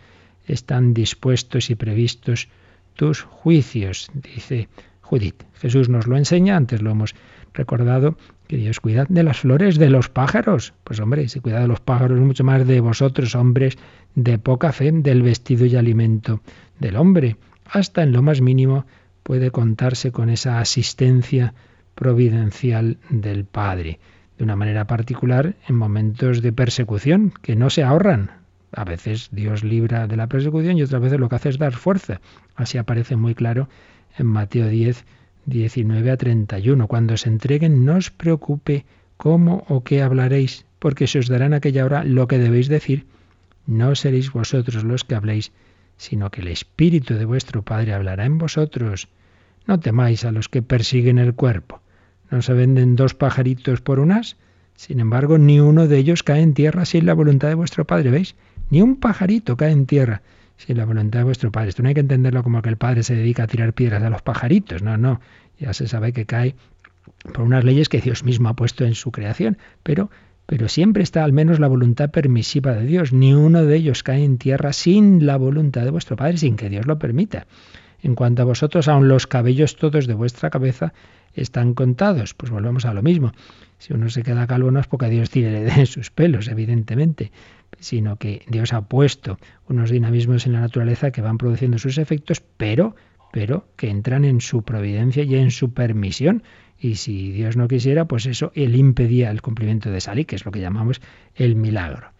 están dispuestos y previstos tus juicios, dice Judith. Jesús nos lo enseña, antes lo hemos recordado, que Dios cuida de las flores, de los pájaros. Pues hombre, si cuida de los pájaros, mucho más de vosotros, hombres de poca fe, del vestido y alimento del hombre. Hasta en lo más mínimo puede contarse con esa asistencia providencial del Padre. De una manera particular, en momentos de persecución, que no se ahorran. A veces Dios libra de la persecución y otras veces lo que hace es dar fuerza. Así aparece muy claro en Mateo 10, 19 a 31. Cuando se entreguen, no os preocupe cómo o qué hablaréis, porque se os dará en aquella hora lo que debéis decir. No seréis vosotros los que habléis, sino que el Espíritu de vuestro Padre hablará en vosotros. No temáis a los que persiguen el cuerpo. ¿No se venden dos pajaritos por unas? Sin embargo, ni uno de ellos cae en tierra sin la voluntad de vuestro Padre, ¿veis? Ni un pajarito cae en tierra sin la voluntad de vuestro Padre. Esto no hay que entenderlo como que el Padre se dedica a tirar piedras a los pajaritos, no, no. Ya se sabe que cae por unas leyes que Dios mismo ha puesto en su creación, pero pero siempre está al menos la voluntad permisiva de Dios. Ni uno de ellos cae en tierra sin la voluntad de vuestro Padre, sin que Dios lo permita. En cuanto a vosotros, aun los cabellos todos de vuestra cabeza están contados. Pues volvemos a lo mismo. Si uno se queda calvo no es porque Dios tire de sus pelos, evidentemente, sino que Dios ha puesto unos dinamismos en la naturaleza que van produciendo sus efectos, pero, pero que entran en su providencia y en su permisión. Y si Dios no quisiera, pues eso, él impedía el cumplimiento de esa ley, que es lo que llamamos el milagro.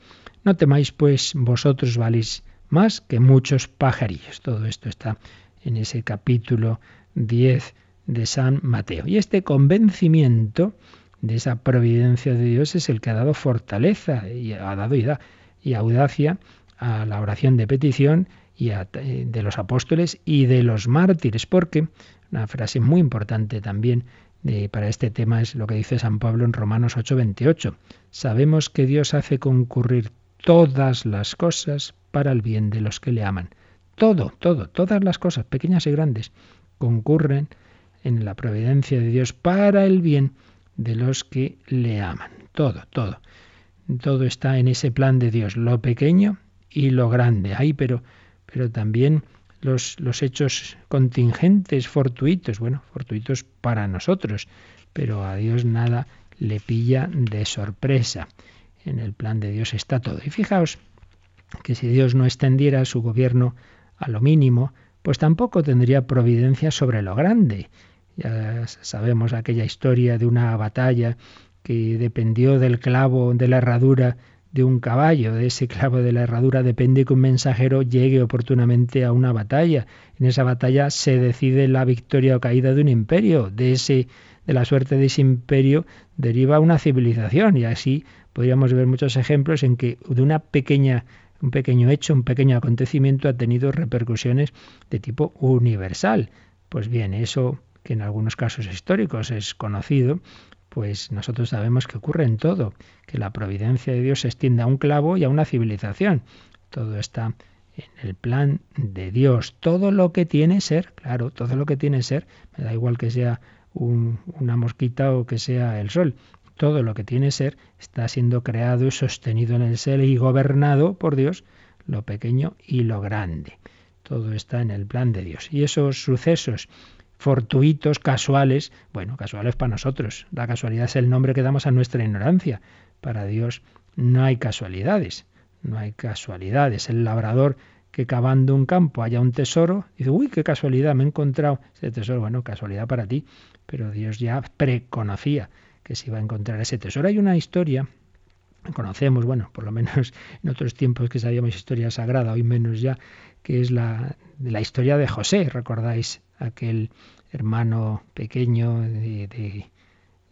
No temáis, pues vosotros valéis más que muchos pajarillos. Todo esto está en ese capítulo 10 de San Mateo. Y este convencimiento de esa providencia de Dios es el que ha dado fortaleza y ha dado y, y audacia a la oración de petición y eh, de los apóstoles y de los mártires, porque una frase muy importante también para este tema es lo que dice San Pablo en Romanos 8:28. Sabemos que Dios hace concurrir todas las cosas para el bien de los que le aman. Todo, todo, todas las cosas, pequeñas y grandes, concurren en la providencia de Dios para el bien de los que le aman. Todo, todo. Todo está en ese plan de Dios, lo pequeño y lo grande. Ahí, pero, pero también los, los hechos contingentes, fortuitos, bueno, fortuitos para nosotros, pero a Dios nada le pilla de sorpresa. En el plan de Dios está todo. Y fijaos que si Dios no extendiera su gobierno a lo mínimo, pues tampoco tendría providencia sobre lo grande. Ya sabemos aquella historia de una batalla que dependió del clavo de la herradura de un caballo, de ese clavo de la herradura depende que un mensajero llegue oportunamente a una batalla. En esa batalla se decide la victoria o caída de un imperio. De ese de la suerte de ese imperio deriva una civilización y así podríamos ver muchos ejemplos en que de una pequeña un pequeño hecho, un pequeño acontecimiento ha tenido repercusiones de tipo universal. Pues bien, eso que en algunos casos históricos es conocido, pues nosotros sabemos que ocurre en todo, que la providencia de Dios se extiende a un clavo y a una civilización. Todo está en el plan de Dios. Todo lo que tiene ser, claro, todo lo que tiene ser, me da igual que sea una mosquita o que sea el sol. Todo lo que tiene ser está siendo creado y sostenido en el ser y gobernado por Dios, lo pequeño y lo grande. Todo está en el plan de Dios. Y esos sucesos fortuitos, casuales, bueno, casuales para nosotros. La casualidad es el nombre que damos a nuestra ignorancia. Para Dios no hay casualidades, no hay casualidades. El labrador que cavando un campo haya un tesoro, dice, uy, qué casualidad, me he encontrado ese tesoro. Bueno, casualidad para ti, pero Dios ya preconocía que se iba a encontrar ese tesoro. Hay una historia, conocemos, bueno, por lo menos en otros tiempos que sabíamos historia sagrada, hoy menos ya, que es la, la historia de José, recordáis aquel hermano pequeño de,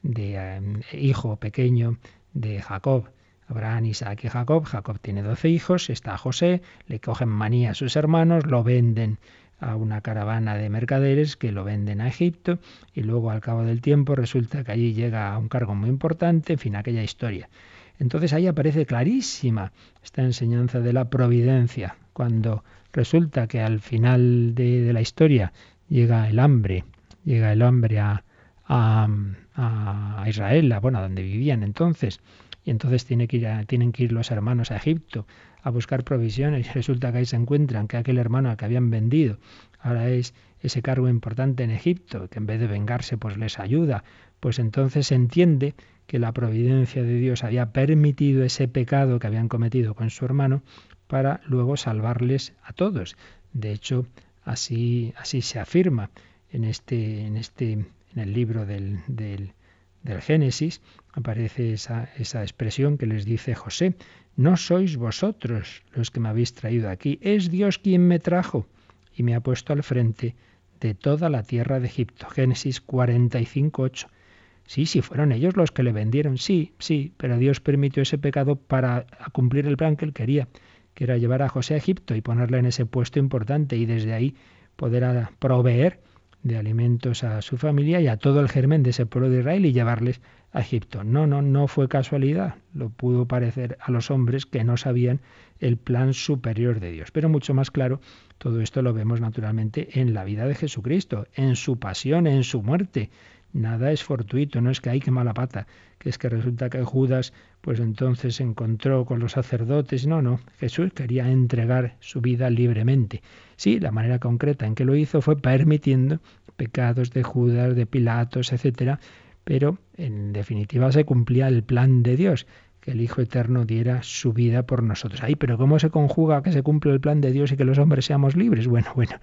em, hijo pequeño de Jacob. Abraham, Isaac y Jacob. Jacob tiene doce hijos, está José, le cogen manía a sus hermanos, lo venden a una caravana de mercaderes que lo venden a Egipto y luego al cabo del tiempo resulta que allí llega a un cargo muy importante, en fin, aquella historia. Entonces ahí aparece clarísima esta enseñanza de la providencia, cuando resulta que al final de, la historia llega el hambre, llega el hambre a, a, Israel, a, bueno, a donde vivían entonces, y entonces tiene que ir tienen que ir los hermanos a Egipto a buscar provisiones y resulta que ahí se encuentran que aquel hermano al que habían vendido ahora es ese cargo importante en Egipto, que en vez de vengarse pues les ayuda, pues entonces se entiende que la providencia de Dios había permitido ese pecado que habían cometido con su hermano para luego salvarles a todos. De hecho, Así, así se afirma en este, en este, en el libro del, del, del Génesis, aparece esa, esa expresión que les dice José, no sois vosotros los que me habéis traído aquí, es Dios quien me trajo y me ha puesto al frente de toda la tierra de Egipto. Génesis 45, 8. Sí, sí, fueron ellos los que le vendieron, sí, sí, pero Dios permitió ese pecado para cumplir el plan que él quería que era llevar a José a Egipto y ponerle en ese puesto importante y desde ahí poder proveer de alimentos a su familia y a todo el germen de ese pueblo de Israel y llevarles a Egipto. No, no, no fue casualidad. Lo pudo parecer a los hombres que no sabían el plan superior de Dios. Pero mucho más claro, todo esto lo vemos naturalmente en la vida de Jesucristo, en su pasión, en su muerte. Nada es fortuito, no es que hay que mala pata, que es que resulta que Judas pues entonces se encontró con los sacerdotes. No, no, Jesús quería entregar su vida libremente. Sí, la manera concreta en que lo hizo fue permitiendo pecados de Judas, de Pilatos, etcétera, pero en definitiva se cumplía el plan de Dios que el Hijo Eterno diera su vida por nosotros. Ay, pero ¿cómo se conjuga que se cumple el plan de Dios y que los hombres seamos libres? Bueno, bueno,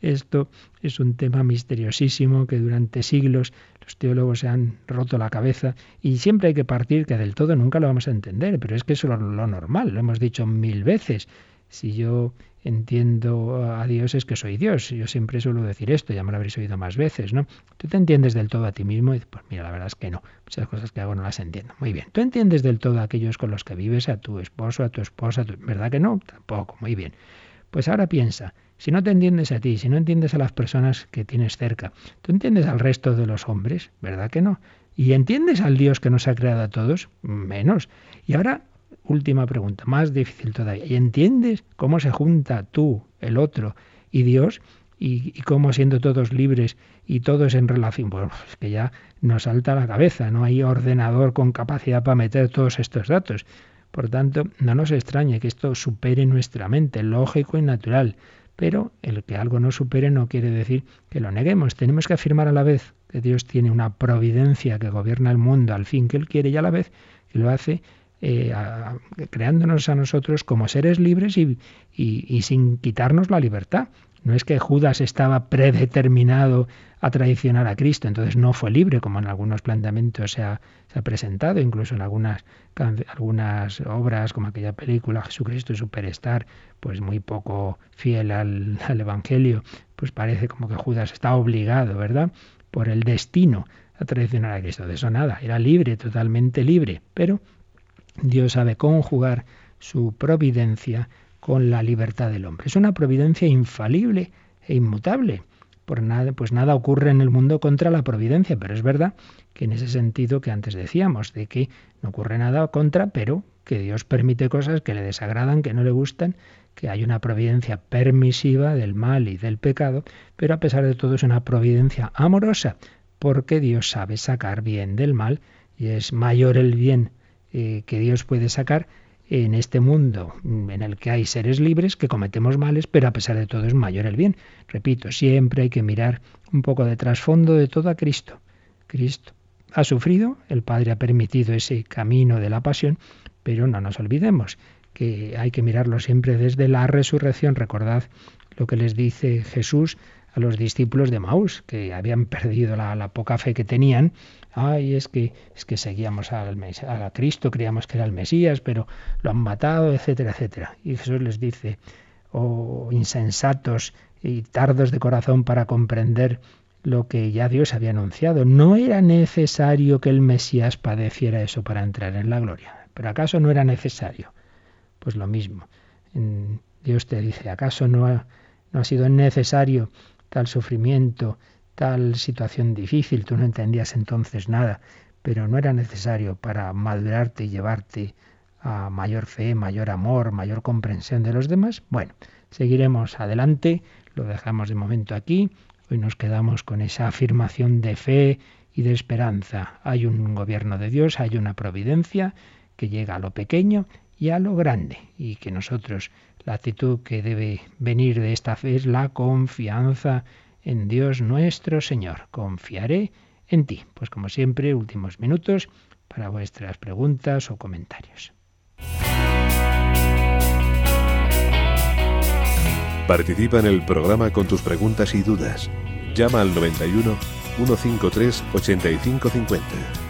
esto es un tema misteriosísimo que durante siglos los teólogos se han roto la cabeza y siempre hay que partir que del todo nunca lo vamos a entender, pero es que eso es lo normal, lo hemos dicho mil veces. Si yo entiendo a Dios es que soy Dios. Yo siempre suelo decir esto, ya me lo habréis oído más veces, ¿no? Tú te entiendes del todo a ti mismo y pues mira, la verdad es que no. Muchas cosas que hago no las entiendo. Muy bien. ¿Tú entiendes del todo a aquellos con los que vives, a tu esposo, a tu esposa? ¿Verdad que no? Tampoco. Muy bien. Pues ahora piensa, si no te entiendes a ti, si no entiendes a las personas que tienes cerca, ¿tú entiendes al resto de los hombres? ¿Verdad que no? ¿Y entiendes al Dios que nos ha creado a todos? Menos. Y ahora última pregunta, más difícil todavía. ¿Y entiendes cómo se junta tú, el otro y Dios? Y, cómo siendo todos libres y todos en relación, pues es que ya nos salta la cabeza, no hay ordenador con capacidad para meter todos estos datos. Por tanto, no nos extrañe que esto supere nuestra mente, lógico y natural. Pero el que algo no supere no quiere decir que lo neguemos. Tenemos que afirmar a la vez que Dios tiene una providencia que gobierna el mundo al fin que Él quiere y a la vez que lo hace eh, creándonos a nosotros como seres libres y, sin quitarnos la libertad. No es que Judas estaba predeterminado a traicionar a Cristo, entonces no fue libre, como en algunos planteamientos se ha, presentado, incluso en algunas, algunas obras, como aquella película Jesucristo Superstar, pues muy poco fiel al, al Evangelio, pues parece como que Judas está obligado, ¿verdad?, por el destino a traicionar a Cristo. De eso nada, era libre, totalmente libre, pero Dios sabe conjugar su providencia con la libertad del hombre. Es una providencia infalible e inmutable. Por nada, pues nada ocurre en el mundo contra la providencia, pero es verdad que en ese sentido que antes decíamos, de que no ocurre nada contra, pero que Dios permite cosas que le desagradan, que no le gustan, que hay una providencia permisiva del mal y del pecado, pero a pesar de todo es una providencia amorosa, porque Dios sabe sacar bien del mal y es mayor el bien eh, que Dios puede sacar en este mundo en el que hay seres libres que cometemos males, pero a pesar de todo es mayor el bien. Repito, siempre hay que mirar un poco de trasfondo de todo a Cristo. Cristo ha sufrido, el Padre ha permitido ese camino de la pasión, pero no nos olvidemos que hay que mirarlo siempre desde la resurrección. Recordad lo que les dice Jesús a los discípulos de Maús, que habían perdido la, poca fe que tenían ay, es que, es que seguíamos al, a Cristo, creíamos que era el Mesías, pero lo han matado, etcétera, etcétera. Y Jesús les dice, oh insensatos y tardos de corazón para comprender lo que ya Dios había anunciado. No era necesario que el Mesías padeciera eso para entrar en la gloria. ¿Pero acaso no era necesario? Pues lo mismo. Dios te dice, ¿acaso no no ha sido necesario tal sufrimiento, tal situación difícil, tú no entendías entonces nada, pero no era necesario para madurarte y llevarte a mayor fe, mayor amor, mayor comprensión de los demás. Bueno, seguiremos adelante, lo dejamos de momento aquí, hoy nos quedamos con esa afirmación de fe y de esperanza. Hay un gobierno de Dios, hay una providencia que llega a lo pequeño y a lo grande, y que nosotros la actitud que debe venir de esta fe es la confianza en Dios nuestro Señor. Confiaré en ti. Pues como siempre, últimos minutos para vuestras preguntas o comentarios. Participa en el programa con tus preguntas y dudas. Llama al 91 153 8550.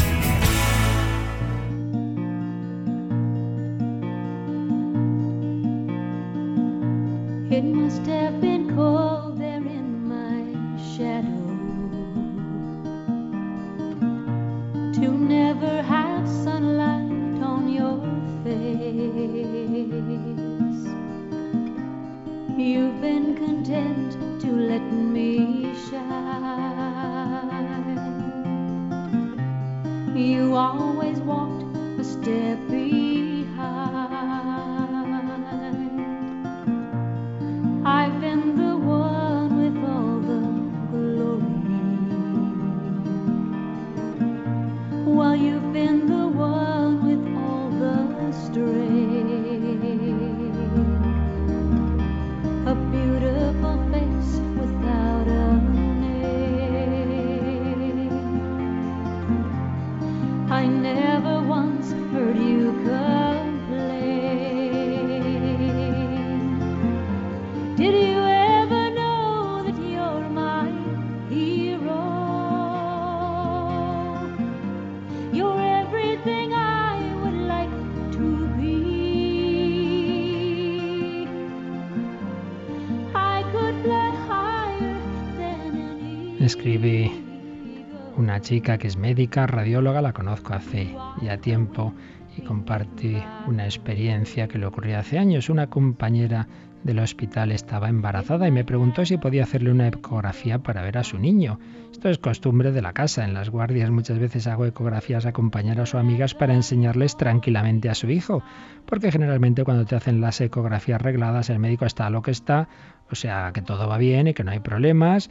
chica que es médica, radióloga, la conozco hace ya tiempo y comparte una experiencia que le ocurrió hace años. Una compañera del hospital estaba embarazada y me preguntó si podía hacerle una ecografía para ver a su niño. Esto es costumbre de la casa. En las guardias muchas veces hago ecografías a compañeros o amigas para enseñarles tranquilamente a su hijo, porque generalmente cuando te hacen las ecografías regladas el médico está a lo que está, o sea que todo va bien y que no hay problemas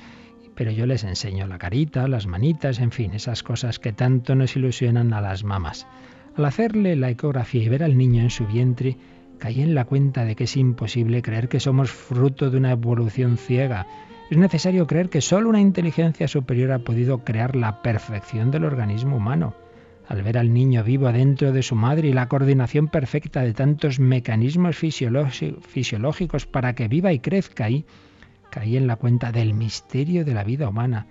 pero yo les enseño la carita, las manitas, en fin, esas cosas que tanto nos ilusionan a las mamás. Al hacerle la ecografía y ver al niño en su vientre, caí en la cuenta de que es imposible creer que somos fruto de una evolución ciega. Es necesario creer que solo una inteligencia superior ha podido crear la perfección del organismo humano. Al ver al niño vivo adentro de su madre y la coordinación perfecta de tantos mecanismos fisiológicos para que viva y crezca ahí, caí en la cuenta del misterio de la vida humana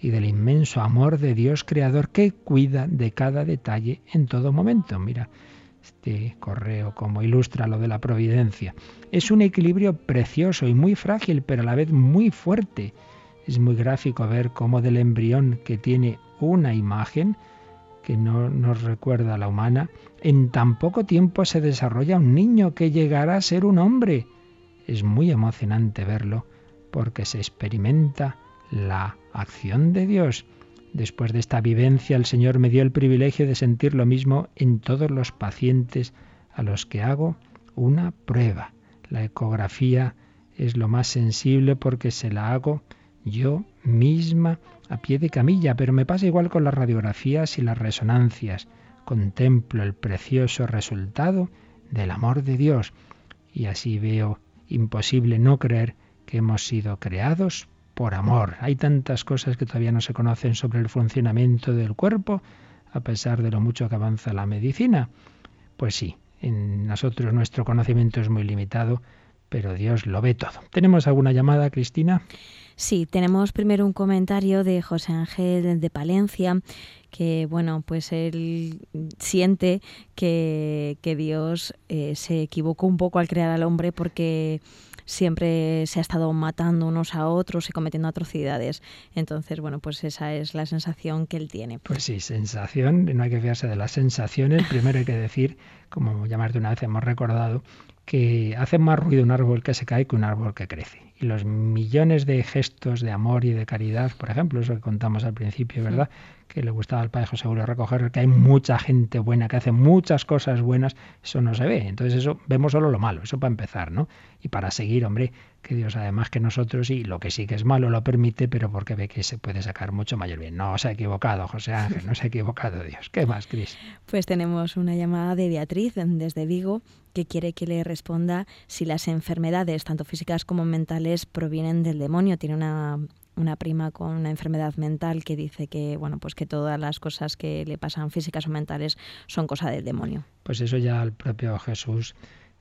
y del inmenso amor de Dios Creador que cuida de cada detalle en todo momento. Mira, este correo como ilustra lo de la providencia. Es un equilibrio precioso y muy frágil, pero a la vez muy fuerte. Es muy gráfico ver cómo del embrión que tiene una imagen, que no nos recuerda a la humana, en tan poco tiempo se desarrolla un niño que llegará a ser un hombre. Es muy emocionante verlo porque se experimenta la acción de Dios. Después de esta vivencia, el Señor me dio el privilegio de sentir lo mismo en todos los pacientes a los que hago una prueba. La ecografía es lo más sensible porque se la hago yo misma a pie de camilla, pero me pasa igual con las radiografías y las resonancias. Contemplo el precioso resultado del amor de Dios y así veo imposible no creer que hemos sido creados por amor. Hay tantas cosas que todavía no se conocen sobre el funcionamiento del cuerpo, a pesar de lo mucho que avanza la medicina. Pues sí, en nosotros nuestro conocimiento es muy limitado, pero Dios lo ve todo. ¿Tenemos alguna llamada, Cristina? Sí, tenemos primero un comentario de José Ángel de Palencia, que bueno, pues él siente que, Dios eh, se equivocó un poco al crear al hombre porque siempre se ha estado matando unos a otros y cometiendo atrocidades. Entonces, bueno, pues esa es la sensación que él tiene. Pues sí, sensación, no hay que fiarse de las sensaciones. Primero hay que decir, como ya más de una vez hemos recordado, que hace más ruido un árbol que se cae que un árbol que crece. Y los millones de gestos de amor y de caridad, por ejemplo, eso que contamos al principio, ¿verdad? Que le gustaba al padre José Julio recoger, que hay mucha gente buena, que hace muchas cosas buenas, eso no se ve. Entonces eso vemos solo lo malo, eso para empezar, ¿no? Y para seguir, hombre, que Dios además que nosotros y lo que sí que es malo lo permite, pero porque ve que se puede sacar mucho mayor bien. No se ha equivocado, José Ángel, no se ha equivocado Dios. ¿Qué más, Cris? Pues tenemos una llamada de Beatriz desde Vigo que quiere que le responda si las enfermedades, tanto físicas como mentales, provienen del demonio. Tiene una, una prima con una enfermedad mental que dice que bueno pues que todas las cosas que le pasan físicas o mentales son cosa del demonio. Pues eso ya al propio Jesús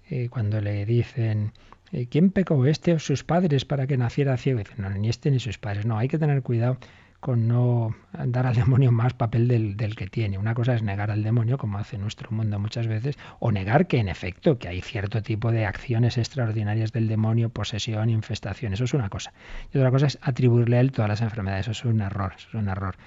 eh, cuando le dicen eh, ¿quién pecó este o sus padres para que naciera ciego? Dice, no, ni este ni sus padres. No, hay que tener cuidado con no dar al demonio más papel del, del, que tiene. Una cosa es negar al demonio, como hace nuestro mundo muchas veces, o negar que en efecto que hay cierto tipo de acciones extraordinarias del demonio, posesión, infestación. Eso es una cosa. Y otra cosa es atribuirle a él todas las enfermedades. Eso es un error, eso es un error.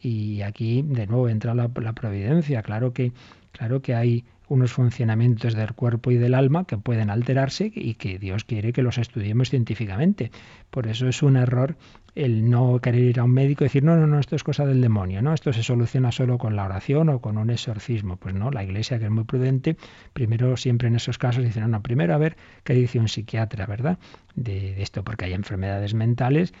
Y aquí de nuevo entra la, la providencia. Claro que, claro que hay unos funcionamientos del cuerpo y del alma que pueden alterarse y que Dios quiere que los estudiemos científicamente. Por eso es un error el no querer ir a un médico y decir, no, no, no, esto es cosa del demonio, no, esto se soluciona solo con la oración o con un exorcismo. Pues no, la iglesia, que es muy prudente, primero siempre en esos casos dice, no, no, primero a ver qué dice un psiquiatra, ¿verdad? De, esto, porque hay enfermedades mentales,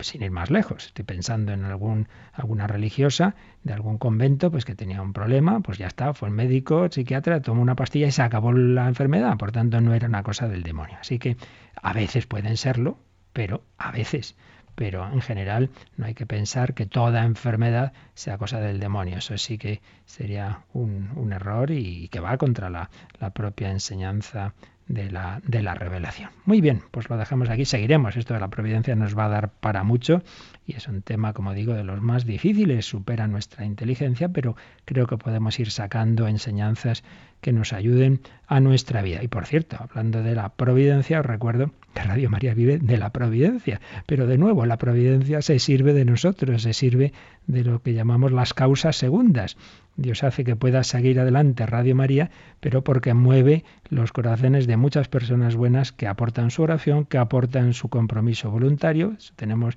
sin ir más lejos. Estoy pensando en algún, alguna religiosa de algún convento, pues que tenía un problema, pues ya está, fue el médico, psiquiatra, tomó una pastilla y se acabó la enfermedad, por tanto no era una cosa del demonio. Así que a veces pueden serlo, pero a veces pero en general no hay que pensar que toda enfermedad sea cosa del demonio. Eso sí que sería un, error y, que va contra la, propia enseñanza de la, de la, revelación. Muy bien, pues lo dejamos aquí, seguiremos. Esto de la providencia nos va a dar para mucho y es un tema, como digo, de los más difíciles, supera nuestra inteligencia, pero creo que podemos ir sacando enseñanzas que nos ayuden a nuestra vida. Y por cierto, hablando de la providencia, os recuerdo que Radio María vive de la providencia. Pero de nuevo, la providencia se sirve de nosotros, se sirve de lo que llamamos las causas segundas. Dios hace que pueda seguir adelante Radio María, pero porque mueve los corazones de muchas personas buenas que aportan su oración, que aportan su compromiso voluntario. Tenemos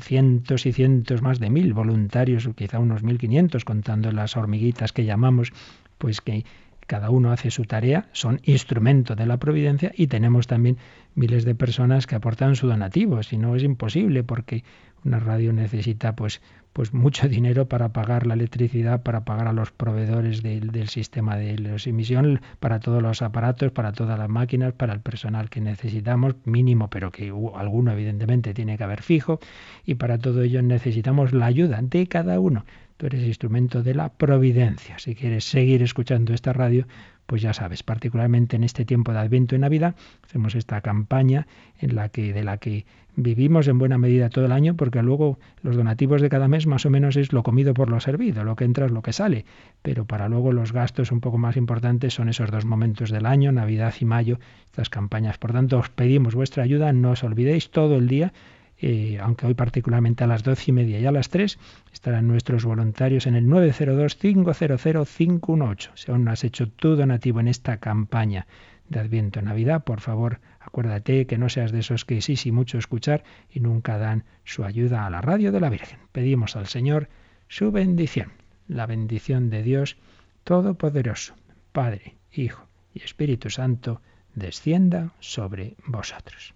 cientos y cientos, más de mil voluntarios, quizá unos mil quinientos, contando las hormiguitas que llamamos, pues que cada uno hace su tarea, son instrumento de la providencia y tenemos también miles de personas que aportan su donativo, si no es imposible porque una radio necesita pues pues mucho dinero para pagar la electricidad, para pagar a los proveedores del, sistema de los emisión, para todos los aparatos, para todas las máquinas, para el personal que necesitamos, mínimo, pero que alguno evidentemente tiene que haber fijo, y para todo ello necesitamos la ayuda de cada uno. Tú eres instrumento de la providencia. Si quieres seguir escuchando esta radio, pues ya sabes, particularmente en este tiempo de Adviento y Navidad, hacemos esta campaña en la que de la que vivimos en buena medida todo el año, porque luego los donativos de cada mes más o menos es lo comido por lo servido, lo que entra es lo que sale, pero para luego los gastos un poco más importantes son esos dos momentos del año, Navidad y Mayo, estas campañas. Por tanto, os pedimos vuestra ayuda, no os olvidéis todo el día eh, aunque hoy particularmente a las doce y media y a las tres estarán nuestros voluntarios en el 902-500-518. Si aún no has hecho tu donativo en esta campaña de Adviento Navidad, por favor, acuérdate que no seas de esos que sí, sí, mucho escuchar y nunca dan su ayuda a la radio de la Virgen. Pedimos al Señor su bendición, la bendición de Dios Todopoderoso, Padre, Hijo y Espíritu Santo, descienda sobre vosotros.